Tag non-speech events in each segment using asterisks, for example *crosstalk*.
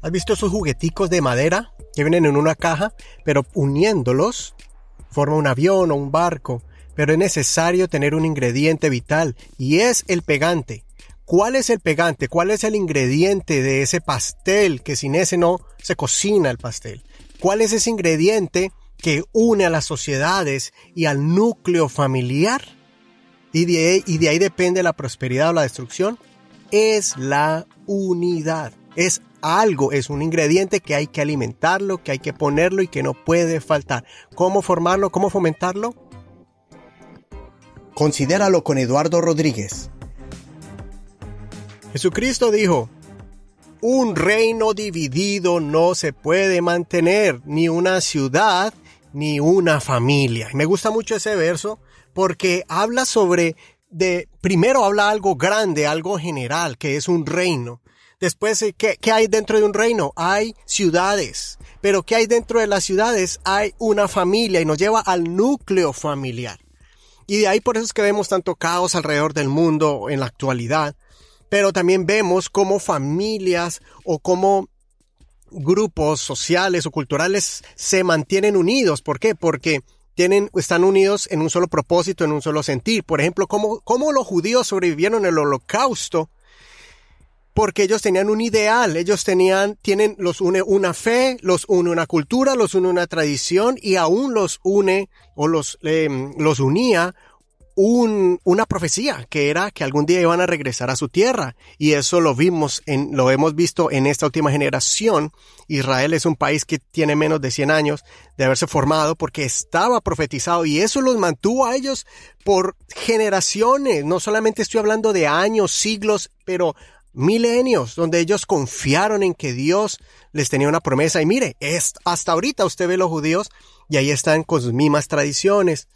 ¿Has visto esos jugueticos de madera que vienen en una caja, pero uniéndolos forma un avión o un barco? Pero es necesario tener un ingrediente vital y es el pegante. ¿Cuál es el pegante? ¿Cuál es el ingrediente de ese pastel que sin ese no se cocina el pastel? ¿Cuál es ese ingrediente que une a las sociedades y al núcleo familiar? Y de, y de ahí depende la prosperidad o la destrucción. Es la unidad. Es algo, es un ingrediente que hay que alimentarlo, que hay que ponerlo y que no puede faltar. ¿Cómo formarlo? ¿Cómo fomentarlo? Considéralo con Eduardo Rodríguez. Jesucristo dijo, un reino dividido no se puede mantener, ni una ciudad, ni una familia. Y me gusta mucho ese verso porque habla sobre de, primero habla algo grande, algo general, que es un reino. Después, eh, ¿qué, ¿qué, hay dentro de un reino? Hay ciudades. Pero ¿qué hay dentro de las ciudades? Hay una familia y nos lleva al núcleo familiar. Y de ahí por eso es que vemos tanto caos alrededor del mundo en la actualidad. Pero también vemos cómo familias o cómo grupos sociales o culturales se mantienen unidos. ¿Por qué? Porque tienen, están unidos en un solo propósito, en un solo sentir. Por ejemplo, cómo, cómo los judíos sobrevivieron el holocausto porque ellos tenían un ideal, ellos tenían, tienen, los une una fe, los une una cultura, los une una tradición y aún los une o los, eh, los unía un, una profecía que era que algún día iban a regresar a su tierra y eso lo vimos en, lo hemos visto en esta última generación. Israel es un país que tiene menos de 100 años de haberse formado porque estaba profetizado y eso los mantuvo a ellos por generaciones. No solamente estoy hablando de años, siglos, pero milenios, donde ellos confiaron en que Dios les tenía una promesa. Y mire, es, hasta ahorita usted ve los judíos y ahí están con sus mismas tradiciones,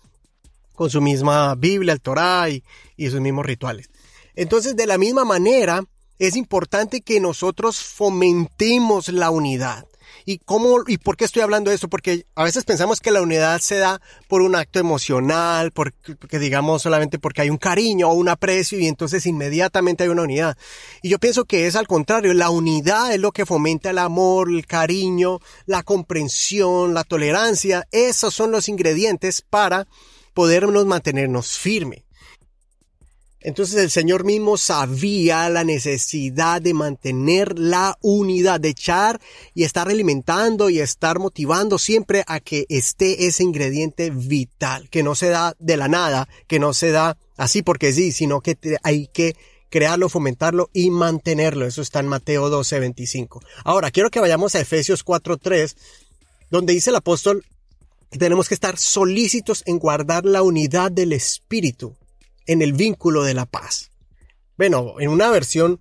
con su misma Biblia, el Torah y, y sus mismos rituales. Entonces, de la misma manera, es importante que nosotros fomentemos la unidad. ¿Y cómo y por qué estoy hablando de esto? Porque a veces pensamos que la unidad se da por un acto emocional, porque digamos solamente porque hay un cariño o un aprecio y entonces inmediatamente hay una unidad. Y yo pienso que es al contrario, la unidad es lo que fomenta el amor, el cariño, la comprensión, la tolerancia. Esos son los ingredientes para podernos mantenernos firmes. Entonces el Señor mismo sabía la necesidad de mantener la unidad, de echar y estar alimentando y estar motivando siempre a que esté ese ingrediente vital, que no se da de la nada, que no se da así porque sí, sino que hay que crearlo, fomentarlo y mantenerlo. Eso está en Mateo 12, 25. Ahora, quiero que vayamos a Efesios 4, 3, donde dice el apóstol que tenemos que estar solícitos en guardar la unidad del Espíritu en el vínculo de la paz. Bueno, en una versión,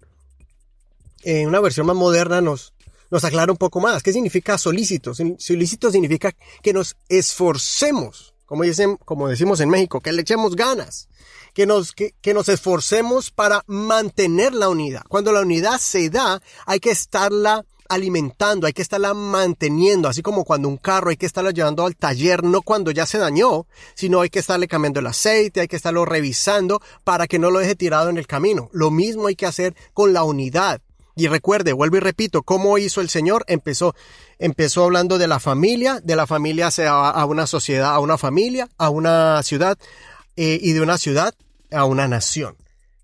en una versión más moderna nos, nos aclara un poco más. ¿Qué significa solícito? Solícito significa que nos esforcemos, como, dicen, como decimos en México, que le echemos ganas, que nos, que, que nos esforcemos para mantener la unidad. Cuando la unidad se da, hay que estarla alimentando, hay que estarla manteniendo, así como cuando un carro hay que estarlo llevando al taller, no cuando ya se dañó, sino hay que estarle cambiando el aceite, hay que estarlo revisando para que no lo deje tirado en el camino. Lo mismo hay que hacer con la unidad. Y recuerde, vuelvo y repito, ¿cómo hizo el Señor? Empezó, empezó hablando de la familia, de la familia a una sociedad, a una familia, a una ciudad, eh, y de una ciudad a una nación.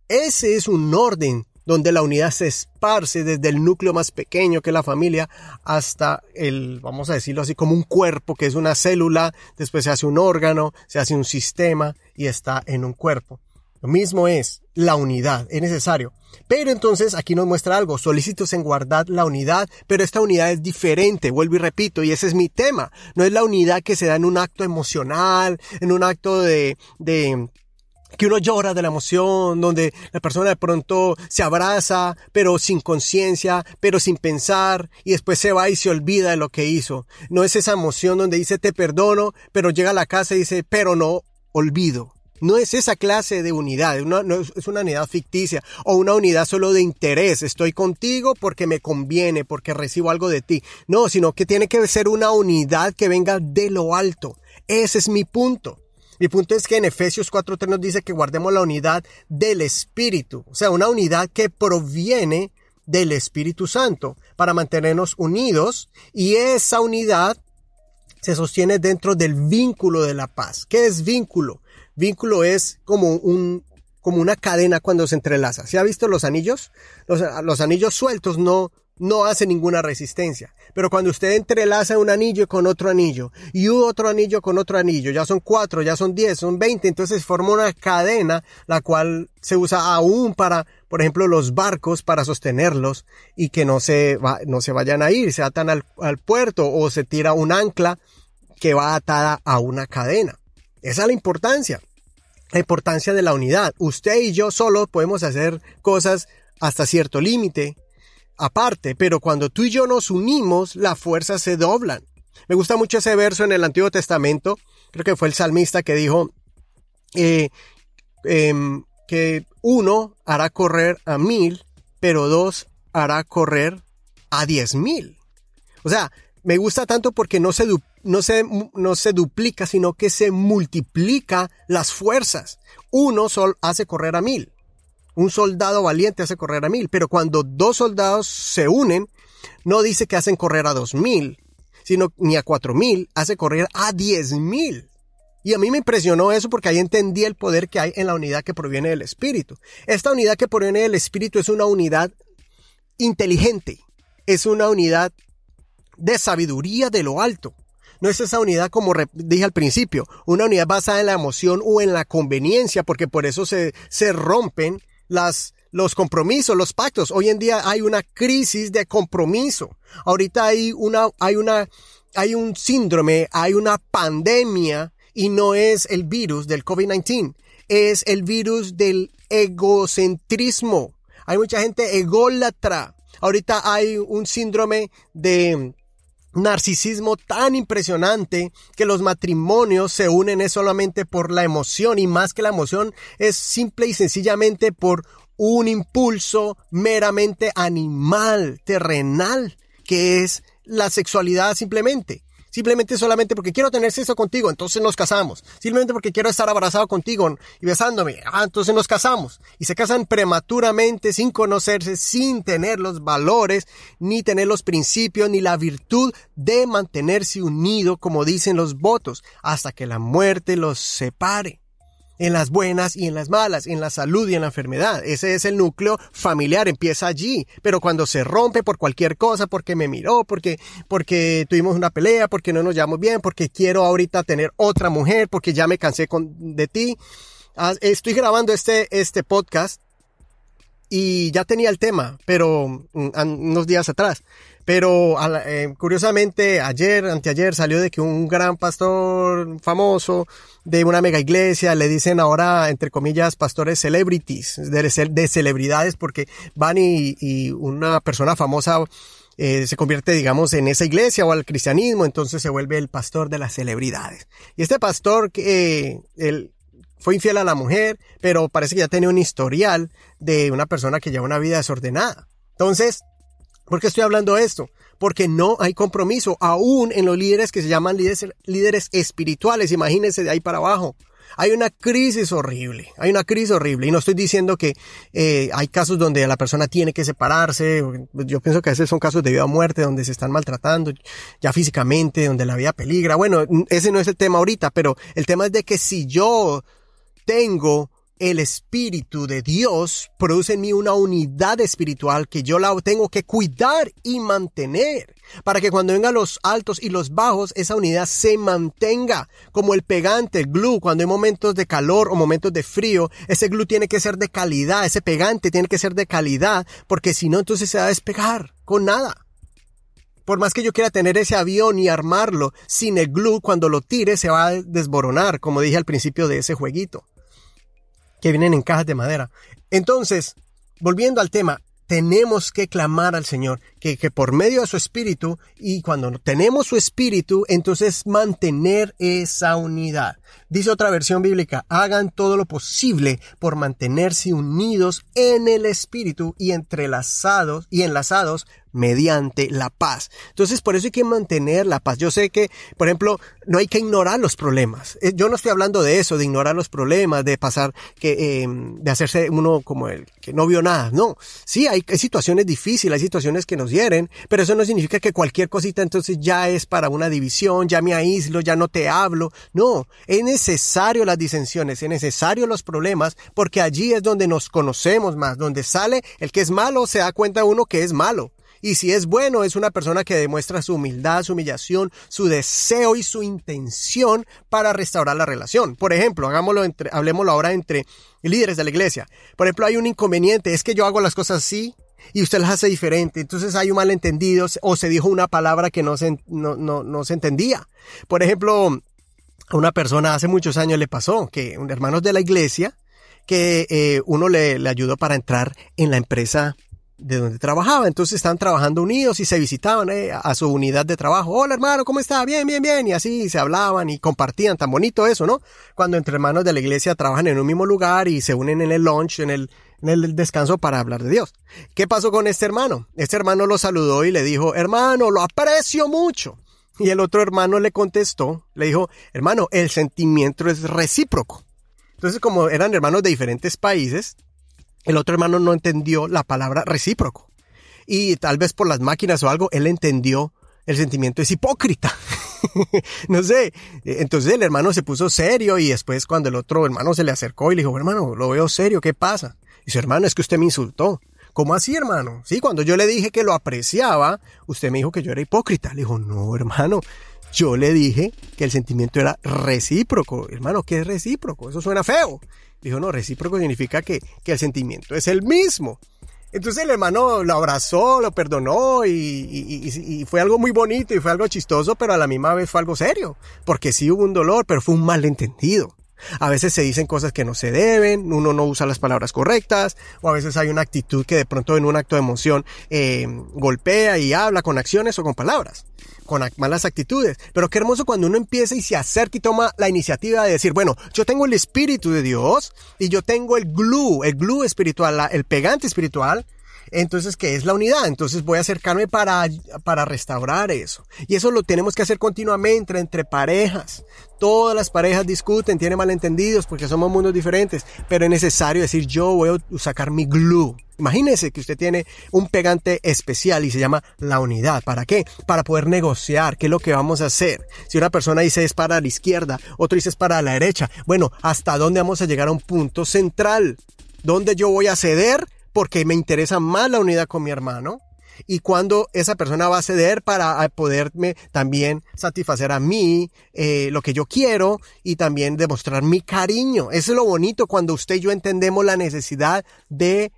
Ese es un orden donde la unidad se esparce desde el núcleo más pequeño que es la familia hasta el, vamos a decirlo así, como un cuerpo que es una célula, después se hace un órgano, se hace un sistema y está en un cuerpo. Lo mismo es la unidad, es necesario. Pero entonces aquí nos muestra algo, solícitos en guardar la unidad, pero esta unidad es diferente, vuelvo y repito, y ese es mi tema. No es la unidad que se da en un acto emocional, en un acto de, de que uno llora de la emoción, donde la persona de pronto se abraza, pero sin conciencia, pero sin pensar, y después se va y se olvida de lo que hizo. No es esa emoción donde dice te perdono, pero llega a la casa y dice pero no olvido. No es esa clase de unidad, no es una unidad ficticia o una unidad solo de interés. Estoy contigo porque me conviene, porque recibo algo de ti. No, sino que tiene que ser una unidad que venga de lo alto. Ese es mi punto. Mi punto es que en Efesios 4.3 nos dice que guardemos la unidad del Espíritu, o sea, una unidad que proviene del Espíritu Santo para mantenernos unidos y esa unidad se sostiene dentro del vínculo de la paz. ¿Qué es vínculo? Vínculo es como un como una cadena cuando se entrelaza. ¿Se ha visto los anillos? Los, los anillos sueltos no no hace ninguna resistencia. Pero cuando usted entrelaza un anillo con otro anillo y otro anillo con otro anillo, ya son cuatro, ya son diez, son veinte, entonces forma una cadena la cual se usa aún para, por ejemplo, los barcos para sostenerlos y que no se, no se vayan a ir, se atan al, al puerto o se tira un ancla que va atada a una cadena. Esa es la importancia. La importancia de la unidad. Usted y yo solo podemos hacer cosas hasta cierto límite, aparte, pero cuando tú y yo nos unimos, las fuerzas se doblan. Me gusta mucho ese verso en el Antiguo Testamento, creo que fue el salmista que dijo eh, em, que uno hará correr a mil, pero dos hará correr a diez mil. O sea, me gusta tanto porque no se, no, se, no se duplica, sino que se multiplica las fuerzas. Uno solo hace correr a mil. Un soldado valiente hace correr a mil, pero cuando dos soldados se unen, no dice que hacen correr a dos mil, sino ni a cuatro mil, hace correr a diez mil. Y a mí me impresionó eso porque ahí entendí el poder que hay en la unidad que proviene del Espíritu. Esta unidad que proviene del Espíritu es una unidad inteligente, es una unidad de sabiduría de lo alto. No es esa unidad como dije al principio, una unidad basada en la emoción o en la conveniencia, porque por eso se, se rompen las, los compromisos, los pactos. Hoy en día hay una crisis de compromiso. Ahorita hay una, hay una, hay un síndrome, hay una pandemia y no es el virus del COVID-19, es el virus del egocentrismo. Hay mucha gente ególatra. Ahorita hay un síndrome de narcisismo tan impresionante que los matrimonios se unen es solamente por la emoción y más que la emoción es simple y sencillamente por un impulso meramente animal, terrenal, que es la sexualidad simplemente. Simplemente solamente porque quiero tener sexo contigo, entonces nos casamos. Simplemente porque quiero estar abrazado contigo y besándome, ah, entonces nos casamos. Y se casan prematuramente, sin conocerse, sin tener los valores, ni tener los principios, ni la virtud de mantenerse unido, como dicen los votos, hasta que la muerte los separe en las buenas y en las malas, en la salud y en la enfermedad. Ese es el núcleo familiar, empieza allí. Pero cuando se rompe por cualquier cosa, porque me miró, porque, porque tuvimos una pelea, porque no nos llevamos bien, porque quiero ahorita tener otra mujer, porque ya me cansé con, de ti. Ah, estoy grabando este, este podcast y ya tenía el tema, pero mm, unos días atrás. Pero eh, curiosamente ayer, anteayer salió de que un gran pastor famoso de una mega iglesia le dicen ahora, entre comillas, pastores celebrities, de, de celebridades, porque van y, una persona famosa eh, se convierte, digamos, en esa iglesia o al cristianismo, entonces se vuelve el pastor de las celebridades. Y este pastor, que él fue infiel a la mujer, pero parece que ya tenía un historial de una persona que lleva una vida desordenada. Entonces, ¿Por qué estoy hablando esto? Porque no hay compromiso, aún en los líderes que se llaman líderes, líderes espirituales. Imagínense de ahí para abajo. Hay una crisis horrible, hay una crisis horrible. Y no estoy diciendo que eh, hay casos donde la persona tiene que separarse. Yo pienso que a veces son casos de vida o muerte, donde se están maltratando ya físicamente, donde la vida peligra. Bueno, ese no es el tema ahorita, pero el tema es de que si yo tengo el Espíritu de Dios produce en mí una unidad espiritual que yo la tengo que cuidar y mantener para que cuando vengan los altos y los bajos, esa unidad se mantenga como el pegante, el glue, cuando hay momentos de calor o momentos de frío, ese glue tiene que ser de calidad, ese pegante tiene que ser de calidad, porque si no, entonces se va a despegar con nada. Por más que yo quiera tener ese avión y armarlo, sin el glue, cuando lo tire se va a desboronar, como dije al principio de ese jueguito que vienen en cajas de madera. Entonces, volviendo al tema, tenemos que clamar al Señor que, que por medio de su espíritu y cuando tenemos su espíritu, entonces mantener esa unidad. Dice otra versión bíblica, hagan todo lo posible por mantenerse unidos en el espíritu y entrelazados y enlazados mediante la paz. Entonces, por eso hay que mantener la paz. Yo sé que, por ejemplo, no hay que ignorar los problemas. Eh, yo no estoy hablando de eso, de ignorar los problemas, de pasar, que, eh, de hacerse uno como el que no vio nada. No, sí, hay, situaciones difíciles, hay situaciones que nos hieren, pero eso no significa que cualquier cosita entonces ya es para una división, ya me aíslo, ya no te hablo. No, es necesario las disensiones, es necesario los problemas, porque allí es donde nos conocemos más, donde sale el que es malo, se da cuenta uno que es malo. Y si es bueno, es una persona que demuestra su humildad, su humillación, su deseo y su intención para restaurar la relación. Por ejemplo, hagámoslo entre, hablemoslo ahora entre líderes de la iglesia. Por ejemplo, hay un inconveniente, es que yo hago las cosas así y usted las hace diferente. Entonces hay un malentendido o se dijo una palabra que no se, no, no, se entendía. Por ejemplo, a una persona hace muchos años le pasó que un hermano de la iglesia que eh, uno le, le ayudó para entrar en la empresa de donde trabajaba. Entonces estaban trabajando unidos y se visitaban eh, a su unidad de trabajo. Hola hermano, ¿cómo está? Bien, bien, bien. Y así se hablaban y compartían. Tan bonito eso, ¿no? Cuando entre hermanos de la iglesia trabajan en un mismo lugar y se unen en el lunch, en el, en el descanso para hablar de Dios. ¿Qué pasó con este hermano? Este hermano lo saludó y le dijo, hermano, lo aprecio mucho. Y el otro hermano le contestó, le dijo, hermano, el sentimiento es recíproco. Entonces, como eran hermanos de diferentes países, el otro hermano no entendió la palabra recíproco. Y tal vez por las máquinas o algo, él entendió el sentimiento es hipócrita. *laughs* no sé. Entonces el hermano se puso serio y después cuando el otro hermano se le acercó y le dijo, hermano, lo veo serio, ¿qué pasa? Y su hermano, es que usted me insultó. ¿Cómo así, hermano? Sí, cuando yo le dije que lo apreciaba, usted me dijo que yo era hipócrita. Le dijo, no, hermano, yo le dije que el sentimiento era recíproco. Hermano, ¿qué es recíproco? Eso suena feo. Dijo, no, recíproco significa que, el sentimiento es el mismo. Entonces el hermano lo abrazó, lo perdonó y, y, fue algo muy bonito y fue algo chistoso, pero a la misma vez fue algo serio, porque sí hubo un dolor, pero fue un malentendido. A veces se dicen cosas que no se deben, uno no usa las palabras correctas, o a veces hay una actitud que de pronto en un acto de emoción eh, golpea y habla con acciones o con palabras con malas actitudes. Pero qué hermoso cuando uno empieza y se acerca y toma la iniciativa de decir, bueno, yo tengo el Espíritu de Dios y yo tengo el glue, el glue espiritual, el pegante espiritual. Entonces, ¿qué es la unidad? Entonces voy a acercarme para, para restaurar eso. Y eso lo tenemos que hacer continuamente entre parejas. Todas las parejas discuten, tienen malentendidos porque somos mundos diferentes, pero es necesario decir yo voy a sacar mi glue Imagínese que usted tiene un pegante especial y se llama la unidad. ¿Para qué? Para poder negociar qué es lo que vamos a hacer. Si una persona dice es para la izquierda, otro dice es para la derecha. Bueno, ¿hasta dónde vamos a llegar a un punto central? ¿Dónde yo voy a ceder porque me interesa más la unidad con mi hermano? y cuando esa persona va a ceder para poderme también satisfacer a mí eh, lo que yo quiero y también demostrar mi cariño. Eso es lo bonito cuando usted y yo entendemos la necesidad de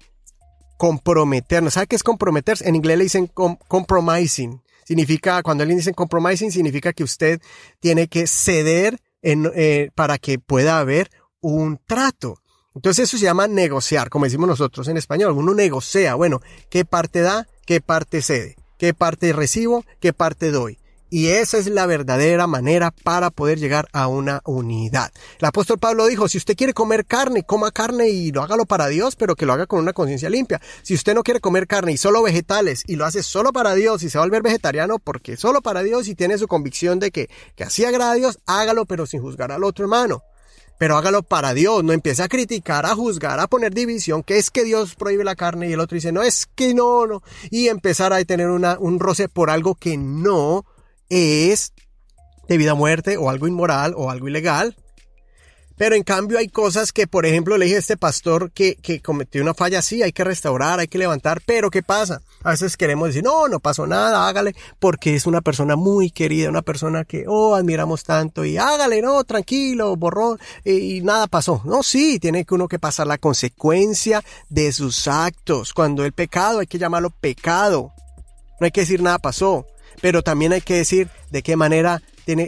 comprometernos. ¿Sabe qué es comprometerse? En inglés le dicen compromising. Significa, cuando alguien dice compromising, significa que usted tiene que ceder eh, para que pueda haber un trato. Entonces eso se llama negociar, como decimos nosotros en español. Uno negocia, bueno, ¿qué parte da? ¿Qué parte cede? ¿Qué parte recibo? ¿Qué parte doy? Y esa es la verdadera manera para poder llegar a una unidad. El apóstol Pablo dijo, si usted quiere comer carne, coma carne y lo hágalo para Dios, pero que lo haga con una conciencia limpia. Si usted no quiere comer carne y solo vegetales y lo hace solo para Dios y se va a volver vegetariano porque solo para Dios y tiene su convicción de que, que así agrada a Dios, hágalo pero sin juzgar al otro hermano. Pero hágalo para Dios, no empiece a criticar, a juzgar, a poner división, que es que Dios prohíbe la carne y el otro dice, no, es que no, no. Y empezar a tener una, un roce por algo que no es de vida a muerte o algo inmoral o algo ilegal. Pero en cambio hay cosas que, por ejemplo, le dije a este pastor que, que cometió una falla así, hay que restaurar, hay que levantar, pero ¿qué pasa? A veces queremos decir, no, no pasó nada, hágale, porque es una persona muy querida, una persona que, oh, admiramos tanto, y hágale, no, tranquilo, borrón, y, y nada pasó. No, sí, tiene que uno que pasar la consecuencia de sus actos. Cuando el pecado hay que llamarlo pecado. No hay que decir nada pasó pero también hay que decir de qué manera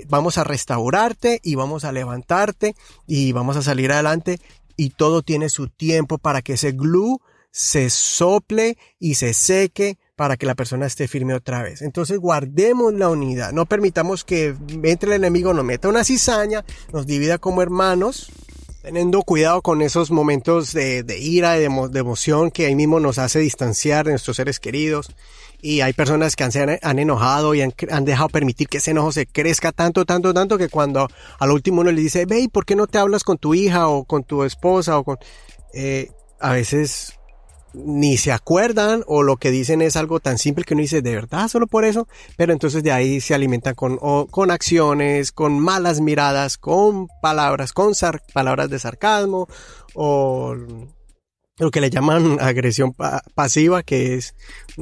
vamos a restaurarte y vamos a levantarte y vamos a salir adelante y todo tiene su tiempo para que ese glue se sople y se seque para que la persona esté firme otra vez. Entonces guardemos la unidad, no permitamos que entre el enemigo, nos meta una cizaña, nos divida como hermanos, teniendo cuidado con esos momentos de, ira, de, de, emoción que ahí mismo nos hace distanciar de nuestros seres queridos. Y hay personas que han, se han, enojado y han, dejado permitir que ese enojo se crezca tanto, tanto, tanto que cuando al último uno le dice, ve, ¿por qué no te hablas con tu hija o con tu esposa o con... Eh, a veces ni se acuerdan o lo que dicen es algo tan simple que uno dice, ¿de verdad solo por eso? Pero entonces de ahí se alimentan con, con acciones, con malas miradas, con palabras, con palabras de sarcasmo o lo que le llaman *laughs* agresión pasiva, que es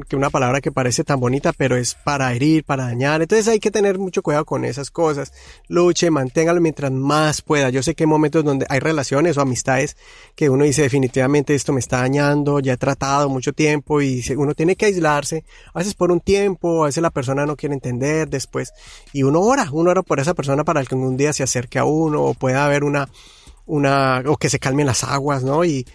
que una palabra que parece tan bonita, pero es para herir, para dañar. Entonces hay que tener mucho cuidado con esas cosas. Luche, manténgalo mientras más pueda. Yo sé que hay momentos donde hay relaciones o amistades que uno dice definitivamente esto me está dañando, ya he tratado mucho tiempo y uno tiene que aislarse, a veces por un tiempo, a veces la persona no quiere entender después y uno ora, uno ora por esa persona para que un día se acerque a uno o pueda haber una una, o que se calmen las aguas, ¿no? Y,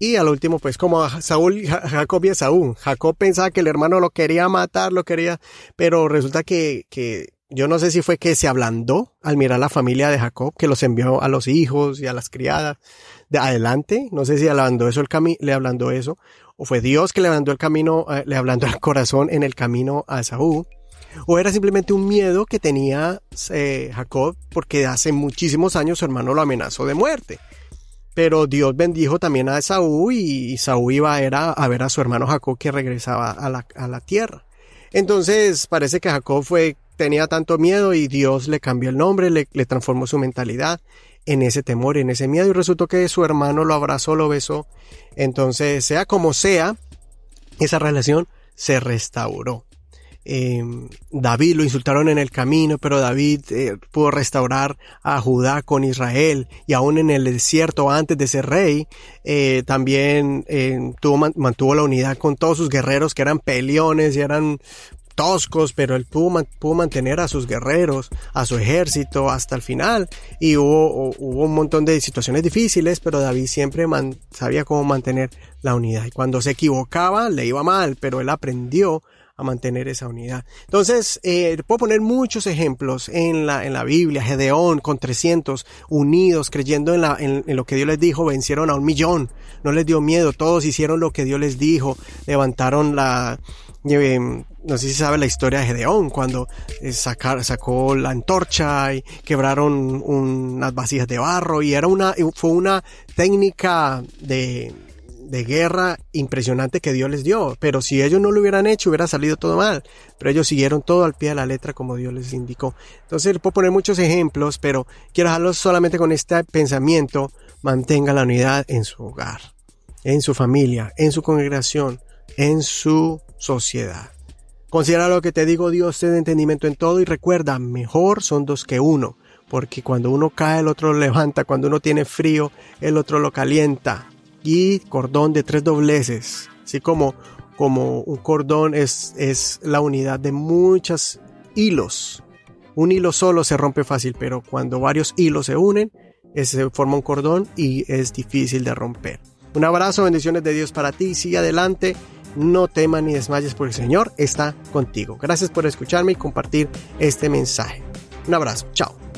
y al último, pues como Saúl, Jacob y Esaú. Jacob pensaba que el hermano lo quería matar, lo quería, pero resulta que, que yo no sé si fue que se ablandó al mirar la familia de Jacob, que los envió a los hijos y a las criadas de adelante. No sé si ablandó eso el camino, le ablandó eso, o fue Dios que le ablandó el camino, eh, le ablandó el corazón en el camino a Esaú. O era simplemente un miedo que tenía eh, Jacob porque hace muchísimos años su hermano lo amenazó de muerte. Pero Dios bendijo también a Esaú y Saúl iba a, a ver a su hermano Jacob que regresaba a la, a la tierra. Entonces parece que Jacob fue, tenía tanto miedo y Dios le cambió el nombre, le, le transformó su mentalidad en ese temor, en ese miedo y resultó que su hermano lo abrazó, lo besó. Entonces, sea como sea, esa relación se restauró. Em, David lo insultaron en el camino, pero David eh, pudo restaurar a Judá con Israel y aún en el desierto antes de ser rey, eh, también tuvo, mantuvo la unidad con todos sus guerreros que eran peleones y eran toscos, pero él pudo, pudo, mantener a sus guerreros, a su ejército hasta el final. Y hubo, hubo un montón de situaciones difíciles, pero David siempre sabía cómo mantener la unidad. Y cuando se equivocaba, le iba mal, pero él aprendió a mantener esa unidad. Entonces, eh, puedo poner muchos ejemplos en la, en la Biblia. Gedeón con 300 unidos, creyendo en, la, en, lo que Dios les dijo, vencieron a un millón. No les dio miedo, todos hicieron lo que Dios les dijo. Levantaron la... Eh, no sé si sabe la historia de Gedeón, cuando eh, sacar, sacó la antorcha y quebraron unas vasijas de barro y era una, fue una técnica de, de guerra impresionante que Dios les dio. Pero si ellos no lo hubieran hecho, hubiera salido todo mal. Pero ellos siguieron todo al pie de la letra como Dios les indicó. Entonces, puedo poner muchos ejemplos, pero quiero dejarlos solamente con este pensamiento. Mantenga la unidad en su hogar, en su familia, en su congregación, en su sociedad. Considera lo que te digo, Dios te entendimiento en todo y recuerda, mejor son dos que uno, porque cuando uno cae el otro lo levanta, cuando uno tiene frío el otro lo calienta y cordón de tres dobleces, así como, como un cordón es, es la unidad de muchos hilos. Un hilo solo se rompe fácil, pero cuando varios hilos se unen, se forma un cordón y es difícil de romper. Un abrazo, bendiciones de Dios para ti, sigue adelante, no temas ni desmayes porque el Señor está contigo. Gracias por escucharme y compartir este mensaje. Un abrazo, chao.